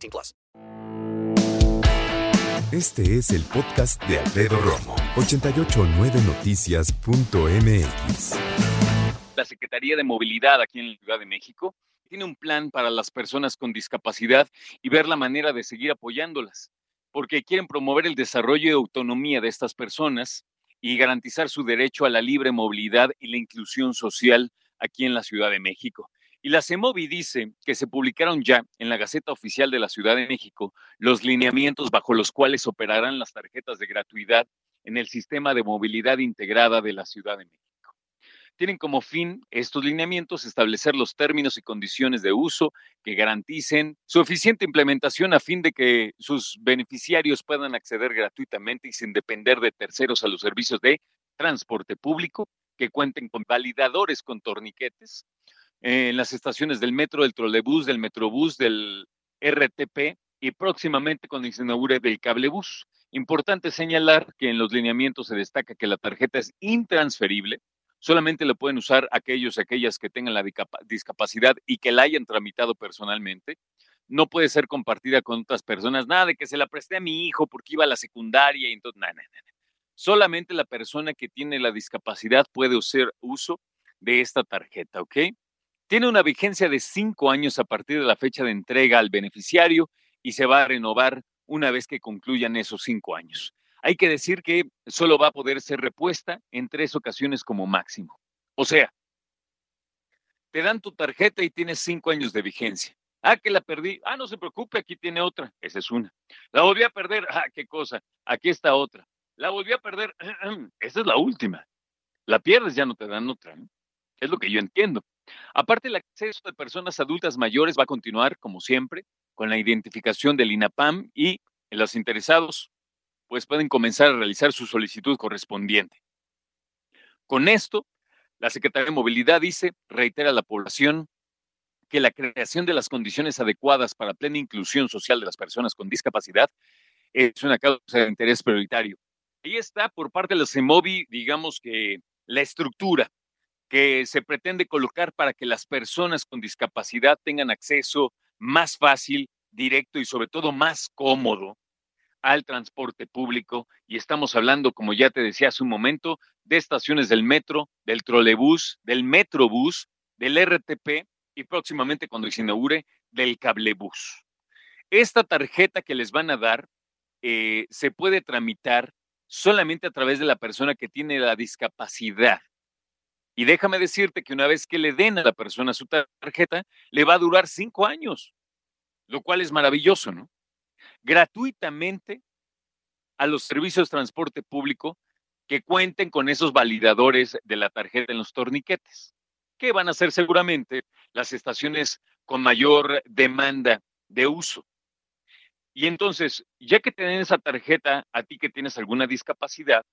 18 plus. Este es el podcast de Alfredo Romo. 889noticias.mx. la Secretaría de Movilidad aquí en la Ciudad de México tiene un plan para las personas con discapacidad y ver la manera de seguir apoyándolas, porque quieren promover el desarrollo y autonomía de estas personas y garantizar su derecho a la libre movilidad y la inclusión social aquí en la Ciudad de México. Y la CEMOVI dice que se publicaron ya en la Gaceta Oficial de la Ciudad de México los lineamientos bajo los cuales operarán las tarjetas de gratuidad en el sistema de movilidad integrada de la Ciudad de México. Tienen como fin estos lineamientos establecer los términos y condiciones de uso que garanticen su eficiente implementación a fin de que sus beneficiarios puedan acceder gratuitamente y sin depender de terceros a los servicios de transporte público, que cuenten con validadores con torniquetes en las estaciones del metro, del trolebús, del metrobús, del RTP y próximamente cuando se inaugure del cablebús. Importante señalar que en los lineamientos se destaca que la tarjeta es intransferible, solamente lo pueden usar aquellos y aquellas que tengan la discapacidad y que la hayan tramitado personalmente. No puede ser compartida con otras personas, nada de que se la presté a mi hijo porque iba a la secundaria y entonces, nada, nada, nada. Solamente la persona que tiene la discapacidad puede hacer uso de esta tarjeta, ¿ok? Tiene una vigencia de cinco años a partir de la fecha de entrega al beneficiario y se va a renovar una vez que concluyan esos cinco años. Hay que decir que solo va a poder ser repuesta en tres ocasiones como máximo. O sea, te dan tu tarjeta y tienes cinco años de vigencia. Ah, que la perdí. Ah, no se preocupe, aquí tiene otra. Esa es una. La volví a perder. Ah, qué cosa. Aquí está otra. La volví a perder. Esa es la última. La pierdes, ya no te dan otra. Es lo que yo entiendo. Aparte, el acceso de personas adultas mayores va a continuar, como siempre, con la identificación del INAPAM y los interesados pues pueden comenzar a realizar su solicitud correspondiente. Con esto, la Secretaría de Movilidad dice, reitera a la población que la creación de las condiciones adecuadas para plena inclusión social de las personas con discapacidad es una causa de interés prioritario. Ahí está por parte de la CEMOVI, digamos que la estructura que se pretende colocar para que las personas con discapacidad tengan acceso más fácil, directo y sobre todo más cómodo al transporte público y estamos hablando, como ya te decía hace un momento, de estaciones del metro, del trolebús, del metrobús, del RTP y próximamente cuando se inaugure del cablebús. Esta tarjeta que les van a dar eh, se puede tramitar solamente a través de la persona que tiene la discapacidad. Y déjame decirte que una vez que le den a la persona su tarjeta, le va a durar cinco años, lo cual es maravilloso, ¿no? gratuitamente a los servicios de transporte público que cuenten con esos validadores de la tarjeta en los torniquetes, que van a ser seguramente las estaciones con mayor demanda de uso. Y entonces, ya que tienen esa tarjeta, a ti que tienes alguna discapacidad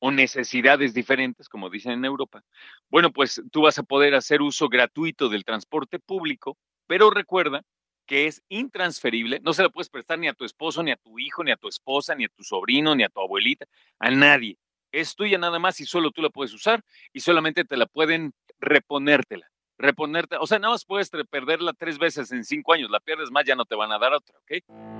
o necesidades diferentes, como dicen en Europa, bueno, pues tú vas a poder hacer uso gratuito del transporte público, pero recuerda que es intransferible, no se la puedes prestar ni a tu esposo, ni a tu hijo, ni a tu esposa, ni a tu sobrino, ni a tu abuelita, a nadie. Es tuya nada más y solo tú la puedes usar y solamente te la pueden reponértela. Reponerte, o sea, nada más puedes perderla tres veces en cinco años, la pierdes más, ya no te van a dar otra, ¿ok?